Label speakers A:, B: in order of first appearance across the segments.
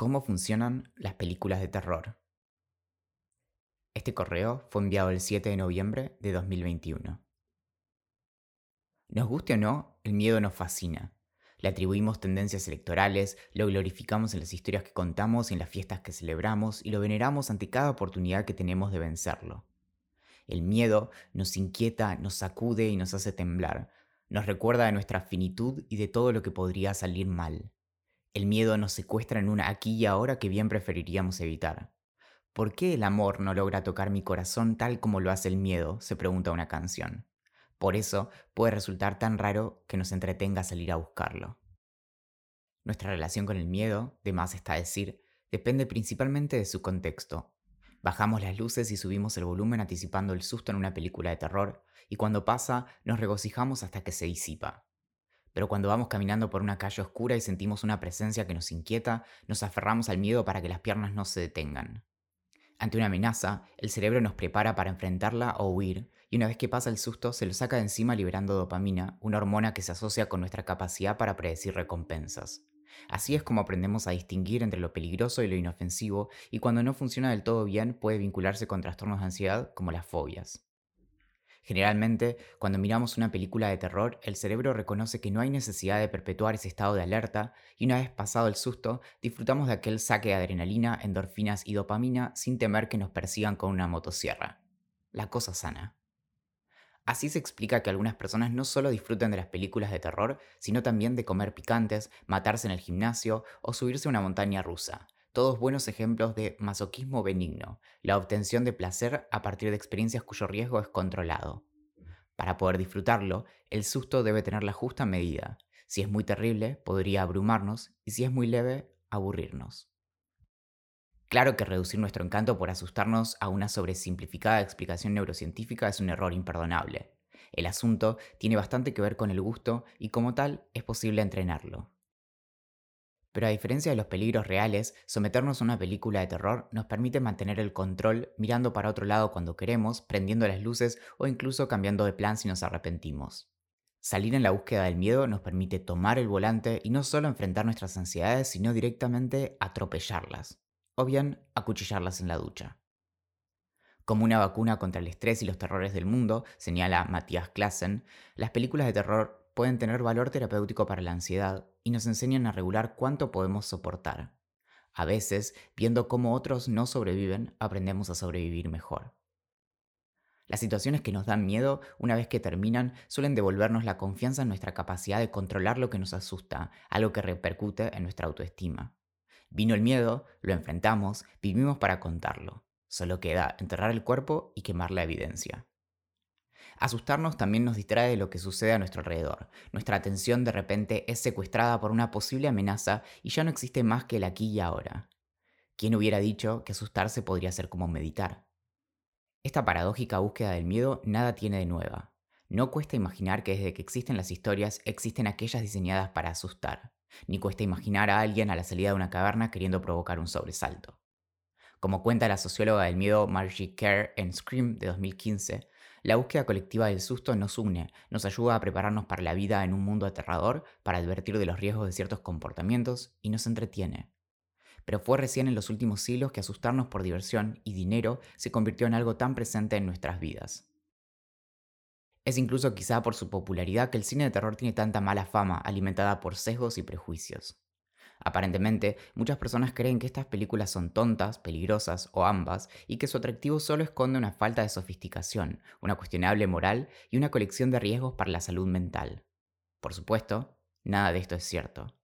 A: ¿Cómo funcionan las películas de terror? Este correo fue enviado el 7 de noviembre de 2021. Nos guste o no, el miedo nos fascina. Le atribuimos tendencias electorales, lo glorificamos en las historias que contamos y en las fiestas que celebramos y lo veneramos ante cada oportunidad que tenemos de vencerlo. El miedo nos inquieta, nos sacude y nos hace temblar. Nos recuerda de nuestra finitud y de todo lo que podría salir mal. El miedo nos secuestra en una aquí y ahora que bien preferiríamos evitar. ¿Por qué el amor no logra tocar mi corazón tal como lo hace el miedo? se pregunta una canción. Por eso puede resultar tan raro que nos entretenga salir a buscarlo. Nuestra relación con el miedo, de más está decir, depende principalmente de su contexto. Bajamos las luces y subimos el volumen anticipando el susto en una película de terror, y cuando pasa nos regocijamos hasta que se disipa. Pero cuando vamos caminando por una calle oscura y sentimos una presencia que nos inquieta, nos aferramos al miedo para que las piernas no se detengan. Ante una amenaza, el cerebro nos prepara para enfrentarla o huir, y una vez que pasa el susto, se lo saca de encima liberando dopamina, una hormona que se asocia con nuestra capacidad para predecir recompensas. Así es como aprendemos a distinguir entre lo peligroso y lo inofensivo, y cuando no funciona del todo bien puede vincularse con trastornos de ansiedad como las fobias. Generalmente, cuando miramos una película de terror, el cerebro reconoce que no hay necesidad de perpetuar ese estado de alerta y una vez pasado el susto, disfrutamos de aquel saque de adrenalina, endorfinas y dopamina sin temer que nos persigan con una motosierra. La cosa sana. Así se explica que algunas personas no solo disfruten de las películas de terror, sino también de comer picantes, matarse en el gimnasio o subirse a una montaña rusa, todos buenos ejemplos de masoquismo benigno, la obtención de placer a partir de experiencias cuyo riesgo es controlado. Para poder disfrutarlo, el susto debe tener la justa medida. Si es muy terrible, podría abrumarnos, y si es muy leve, aburrirnos. Claro que reducir nuestro encanto por asustarnos a una sobresimplificada explicación neurocientífica es un error imperdonable. El asunto tiene bastante que ver con el gusto y como tal es posible entrenarlo. Pero a diferencia de los peligros reales, someternos a una película de terror nos permite mantener el control mirando para otro lado cuando queremos, prendiendo las luces o incluso cambiando de plan si nos arrepentimos. Salir en la búsqueda del miedo nos permite tomar el volante y no solo enfrentar nuestras ansiedades, sino directamente atropellarlas, o bien acuchillarlas en la ducha. Como una vacuna contra el estrés y los terrores del mundo, señala Matthias Klassen, las películas de terror pueden tener valor terapéutico para la ansiedad y nos enseñan a regular cuánto podemos soportar. A veces, viendo cómo otros no sobreviven, aprendemos a sobrevivir mejor. Las situaciones que nos dan miedo, una vez que terminan, suelen devolvernos la confianza en nuestra capacidad de controlar lo que nos asusta, algo que repercute en nuestra autoestima. Vino el miedo, lo enfrentamos, vivimos para contarlo. Solo queda enterrar el cuerpo y quemar la evidencia. Asustarnos también nos distrae de lo que sucede a nuestro alrededor. Nuestra atención de repente es secuestrada por una posible amenaza y ya no existe más que el aquí y ahora. ¿Quién hubiera dicho que asustarse podría ser como meditar? Esta paradójica búsqueda del miedo nada tiene de nueva. No cuesta imaginar que desde que existen las historias existen aquellas diseñadas para asustar, ni cuesta imaginar a alguien a la salida de una caverna queriendo provocar un sobresalto. Como cuenta la socióloga del miedo Margie Kerr en Scream de 2015, la búsqueda colectiva del susto nos une, nos ayuda a prepararnos para la vida en un mundo aterrador, para advertir de los riesgos de ciertos comportamientos y nos entretiene. Pero fue recién en los últimos siglos que asustarnos por diversión y dinero se convirtió en algo tan presente en nuestras vidas. Es incluso quizá por su popularidad que el cine de terror tiene tanta mala fama, alimentada por sesgos y prejuicios. Aparentemente, muchas personas creen que estas películas son tontas, peligrosas o ambas, y que su atractivo solo esconde una falta de sofisticación, una cuestionable moral y una colección de riesgos para la salud mental. Por supuesto, nada de esto es cierto.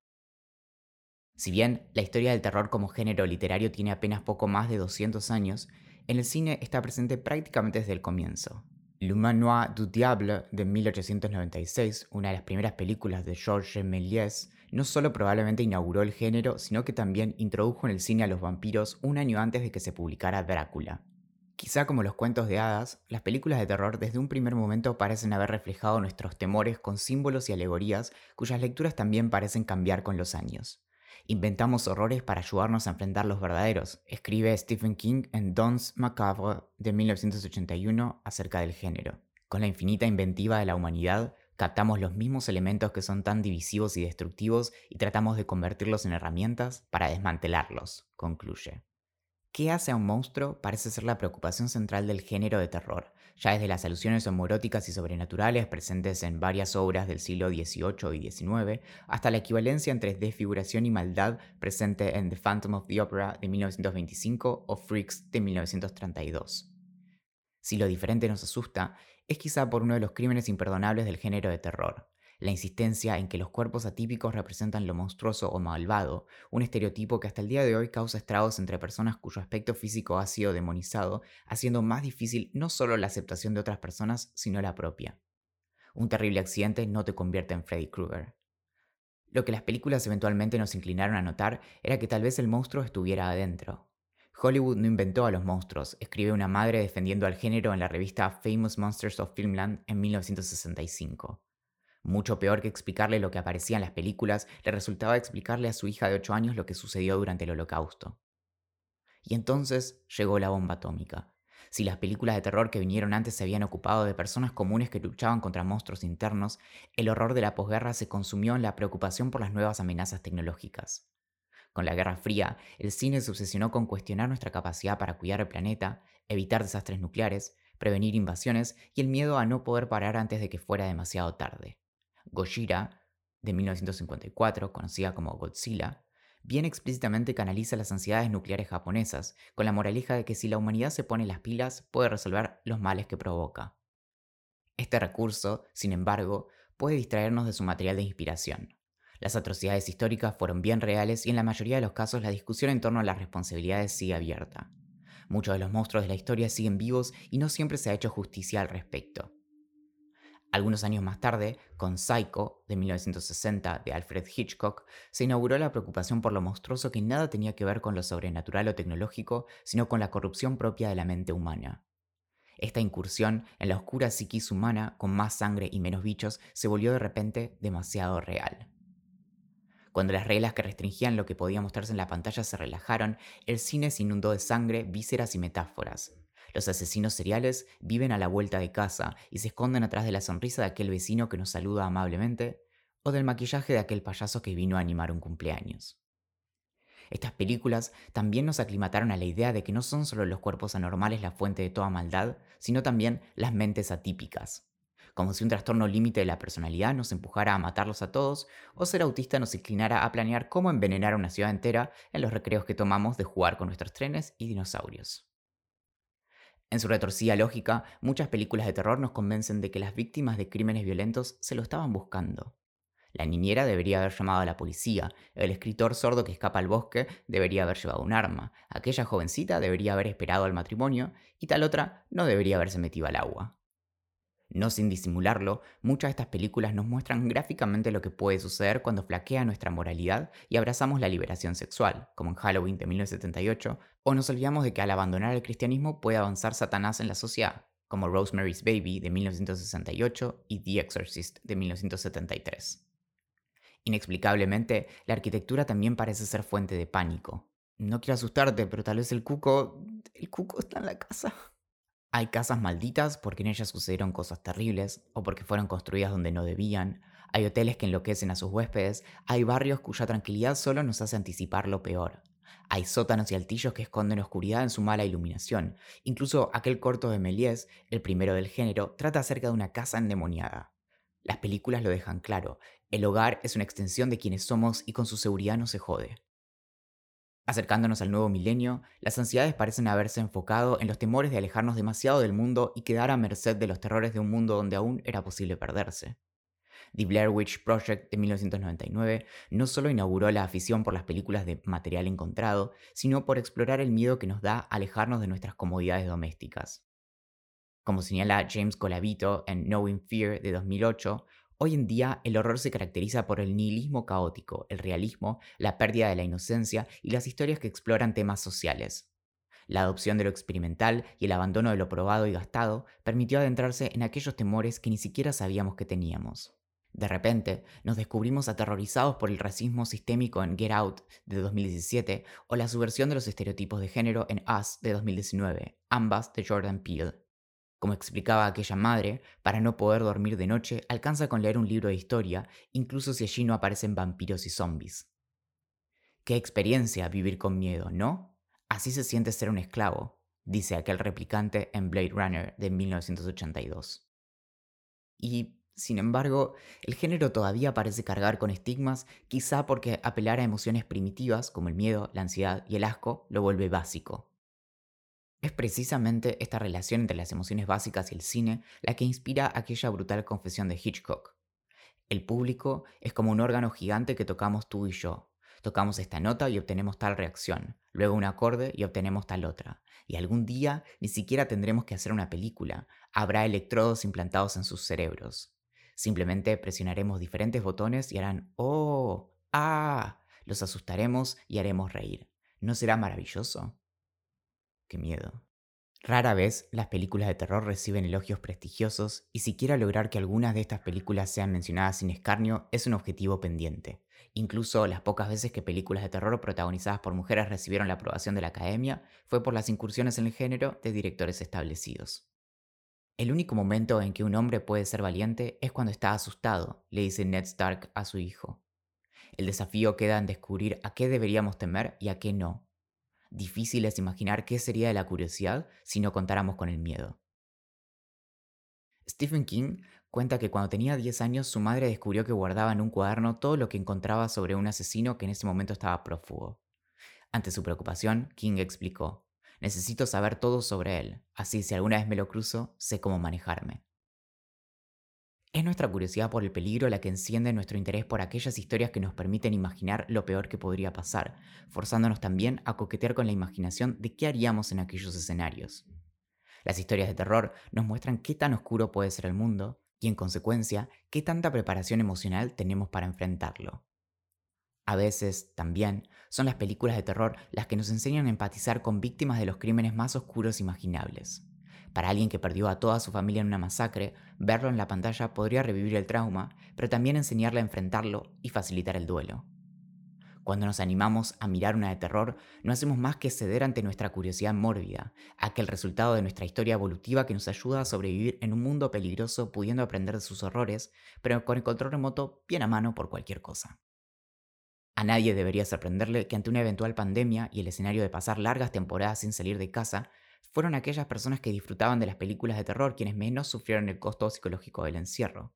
A: Si bien la historia del terror como género literario tiene apenas poco más de 200 años, en el cine está presente prácticamente desde el comienzo. Le Manoir du Diable de 1896, una de las primeras películas de Georges Méliès, no solo probablemente inauguró el género, sino que también introdujo en el cine a los vampiros un año antes de que se publicara Drácula. Quizá como los cuentos de hadas, las películas de terror desde un primer momento parecen haber reflejado nuestros temores con símbolos y alegorías cuyas lecturas también parecen cambiar con los años. Inventamos horrores para ayudarnos a enfrentar los verdaderos, escribe Stephen King en Dons Macabre de 1981 acerca del género. Con la infinita inventiva de la humanidad, Captamos los mismos elementos que son tan divisivos y destructivos y tratamos de convertirlos en herramientas para desmantelarlos, concluye. ¿Qué hace a un monstruo? Parece ser la preocupación central del género de terror, ya desde las alusiones homoróticas y sobrenaturales presentes en varias obras del siglo XVIII y XIX, hasta la equivalencia entre desfiguración y maldad presente en The Phantom of the Opera de 1925 o Freaks de 1932. Si lo diferente nos asusta, es quizá por uno de los crímenes imperdonables del género de terror, la insistencia en que los cuerpos atípicos representan lo monstruoso o malvado, un estereotipo que hasta el día de hoy causa estragos entre personas cuyo aspecto físico ha sido demonizado, haciendo más difícil no solo la aceptación de otras personas, sino la propia. Un terrible accidente no te convierte en Freddy Krueger. Lo que las películas eventualmente nos inclinaron a notar era que tal vez el monstruo estuviera adentro, Hollywood no inventó a los monstruos, escribe una madre defendiendo al género en la revista Famous Monsters of Filmland en 1965. Mucho peor que explicarle lo que aparecía en las películas, le resultaba explicarle a su hija de 8 años lo que sucedió durante el holocausto. Y entonces llegó la bomba atómica. Si las películas de terror que vinieron antes se habían ocupado de personas comunes que luchaban contra monstruos internos, el horror de la posguerra se consumió en la preocupación por las nuevas amenazas tecnológicas. Con la Guerra Fría, el cine se obsesionó con cuestionar nuestra capacidad para cuidar el planeta, evitar desastres nucleares, prevenir invasiones y el miedo a no poder parar antes de que fuera demasiado tarde. Gojira, de 1954, conocida como Godzilla, bien explícitamente canaliza las ansiedades nucleares japonesas, con la moraleja de que si la humanidad se pone las pilas puede resolver los males que provoca. Este recurso, sin embargo, puede distraernos de su material de inspiración. Las atrocidades históricas fueron bien reales y en la mayoría de los casos la discusión en torno a las responsabilidades sigue abierta. Muchos de los monstruos de la historia siguen vivos y no siempre se ha hecho justicia al respecto. Algunos años más tarde, con Psycho, de 1960, de Alfred Hitchcock, se inauguró la preocupación por lo monstruoso que nada tenía que ver con lo sobrenatural o tecnológico, sino con la corrupción propia de la mente humana. Esta incursión en la oscura psiquis humana, con más sangre y menos bichos, se volvió de repente demasiado real. Cuando las reglas que restringían lo que podía mostrarse en la pantalla se relajaron, el cine se inundó de sangre, vísceras y metáforas. Los asesinos seriales viven a la vuelta de casa y se esconden atrás de la sonrisa de aquel vecino que nos saluda amablemente o del maquillaje de aquel payaso que vino a animar un cumpleaños. Estas películas también nos aclimataron a la idea de que no son solo los cuerpos anormales la fuente de toda maldad, sino también las mentes atípicas, como si un trastorno límite de la personalidad nos empujara a matarlos a todos, o ser autista nos inclinara a planear cómo envenenar a una ciudad entera en los recreos que tomamos de jugar con nuestros trenes y dinosaurios. En su retorcida lógica, muchas películas de terror nos convencen de que las víctimas de crímenes violentos se lo estaban buscando. La niñera debería haber llamado a la policía, el escritor sordo que escapa al bosque debería haber llevado un arma, aquella jovencita debería haber esperado al matrimonio y tal otra no debería haberse metido al agua. No sin disimularlo, muchas de estas películas nos muestran gráficamente lo que puede suceder cuando flaquea nuestra moralidad y abrazamos la liberación sexual, como en Halloween de 1978, o nos olvidamos de que al abandonar el cristianismo puede avanzar Satanás en la sociedad, como Rosemary's Baby de 1968 y The Exorcist de 1973. Inexplicablemente, la arquitectura también parece ser fuente de pánico. No quiero asustarte, pero tal vez el cuco... El cuco está en la casa. Hay casas malditas porque en ellas sucedieron cosas terribles o porque fueron construidas donde no debían. Hay hoteles que enloquecen a sus huéspedes. Hay barrios cuya tranquilidad solo nos hace anticipar lo peor. Hay sótanos y altillos que esconden oscuridad en su mala iluminación. Incluso aquel corto de Méliès, el primero del género, trata acerca de una casa endemoniada. Las películas lo dejan claro. El hogar es una extensión de quienes somos y con su seguridad no se jode. Acercándonos al nuevo milenio, las ansiedades parecen haberse enfocado en los temores de alejarnos demasiado del mundo y quedar a merced de los terrores de un mundo donde aún era posible perderse. The Blair Witch Project de 1999 no solo inauguró la afición por las películas de material encontrado, sino por explorar el miedo que nos da alejarnos de nuestras comodidades domésticas. Como señala James Colavito en Knowing Fear de 2008, Hoy en día el horror se caracteriza por el nihilismo caótico, el realismo, la pérdida de la inocencia y las historias que exploran temas sociales. La adopción de lo experimental y el abandono de lo probado y gastado permitió adentrarse en aquellos temores que ni siquiera sabíamos que teníamos. De repente, nos descubrimos aterrorizados por el racismo sistémico en Get Out de 2017 o la subversión de los estereotipos de género en Us de 2019, ambas de Jordan Peele. Como explicaba aquella madre, para no poder dormir de noche alcanza con leer un libro de historia, incluso si allí no aparecen vampiros y zombies. Qué experiencia vivir con miedo, ¿no? Así se siente ser un esclavo, dice aquel replicante en Blade Runner de 1982. Y, sin embargo, el género todavía parece cargar con estigmas, quizá porque apelar a emociones primitivas como el miedo, la ansiedad y el asco lo vuelve básico. Es precisamente esta relación entre las emociones básicas y el cine la que inspira aquella brutal confesión de Hitchcock. El público es como un órgano gigante que tocamos tú y yo. Tocamos esta nota y obtenemos tal reacción, luego un acorde y obtenemos tal otra. Y algún día ni siquiera tendremos que hacer una película, habrá electrodos implantados en sus cerebros. Simplemente presionaremos diferentes botones y harán ¡Oh! ¡Ah! Los asustaremos y haremos reír. ¿No será maravilloso? Qué miedo. Rara vez las películas de terror reciben elogios prestigiosos y siquiera lograr que algunas de estas películas sean mencionadas sin escarnio es un objetivo pendiente. Incluso las pocas veces que películas de terror protagonizadas por mujeres recibieron la aprobación de la academia fue por las incursiones en el género de directores establecidos. El único momento en que un hombre puede ser valiente es cuando está asustado, le dice Ned Stark a su hijo. El desafío queda en descubrir a qué deberíamos temer y a qué no, Difícil es imaginar qué sería de la curiosidad si no contáramos con el miedo. Stephen King cuenta que cuando tenía 10 años su madre descubrió que guardaba en un cuaderno todo lo que encontraba sobre un asesino que en ese momento estaba prófugo. Ante su preocupación, King explicó, necesito saber todo sobre él, así si alguna vez me lo cruzo, sé cómo manejarme. Es nuestra curiosidad por el peligro la que enciende nuestro interés por aquellas historias que nos permiten imaginar lo peor que podría pasar, forzándonos también a coquetear con la imaginación de qué haríamos en aquellos escenarios. Las historias de terror nos muestran qué tan oscuro puede ser el mundo y en consecuencia qué tanta preparación emocional tenemos para enfrentarlo. A veces, también, son las películas de terror las que nos enseñan a empatizar con víctimas de los crímenes más oscuros imaginables. Para alguien que perdió a toda su familia en una masacre, verlo en la pantalla podría revivir el trauma, pero también enseñarle a enfrentarlo y facilitar el duelo. Cuando nos animamos a mirar una de terror, no hacemos más que ceder ante nuestra curiosidad mórbida, aquel resultado de nuestra historia evolutiva que nos ayuda a sobrevivir en un mundo peligroso pudiendo aprender de sus horrores, pero con el control remoto bien a mano por cualquier cosa. A nadie debería sorprenderle que ante una eventual pandemia y el escenario de pasar largas temporadas sin salir de casa, fueron aquellas personas que disfrutaban de las películas de terror quienes menos sufrieron el costo psicológico del encierro.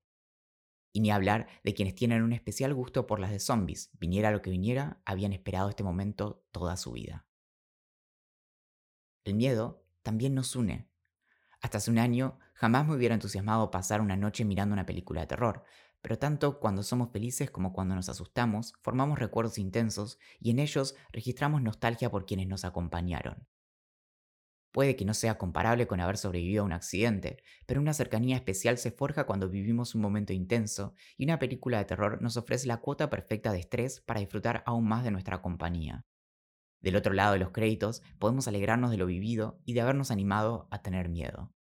A: Y ni hablar de quienes tienen un especial gusto por las de zombies, viniera lo que viniera, habían esperado este momento toda su vida. El miedo también nos une. Hasta hace un año jamás me hubiera entusiasmado pasar una noche mirando una película de terror, pero tanto cuando somos felices como cuando nos asustamos, formamos recuerdos intensos y en ellos registramos nostalgia por quienes nos acompañaron. Puede que no sea comparable con haber sobrevivido a un accidente, pero una cercanía especial se forja cuando vivimos un momento intenso y una película de terror nos ofrece la cuota perfecta de estrés para disfrutar aún más de nuestra compañía. Del otro lado de los créditos podemos alegrarnos de lo vivido y de habernos animado a tener miedo.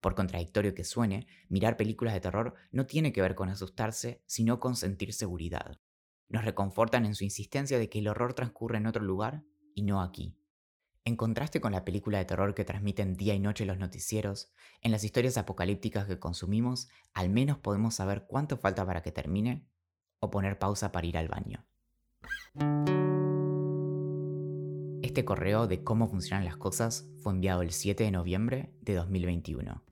A: Por contradictorio que suene, mirar películas de terror no tiene que ver con asustarse, sino con sentir seguridad. Nos reconfortan en su insistencia de que el horror transcurre en otro lugar y no aquí. En contraste con la película de terror que transmiten día y noche los noticieros, en las historias apocalípticas que consumimos, al menos podemos saber cuánto falta para que termine o poner pausa para ir al baño. Este correo de cómo funcionan las cosas fue enviado el 7 de noviembre de 2021.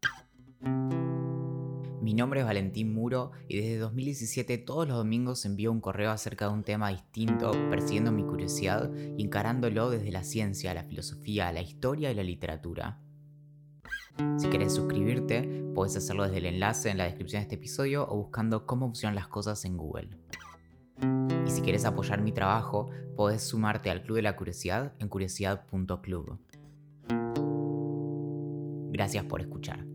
A: Mi nombre es Valentín Muro y desde 2017 todos los domingos envío un correo acerca de un tema distinto, persiguiendo mi curiosidad y encarándolo desde la ciencia, la filosofía, la historia y la literatura. Si quieres suscribirte, puedes hacerlo desde el enlace en la descripción de este episodio o buscando cómo funcionan las cosas en Google. Y si quieres apoyar mi trabajo, puedes sumarte al Club de la Curiosidad en curiosidad.club. Gracias por escuchar.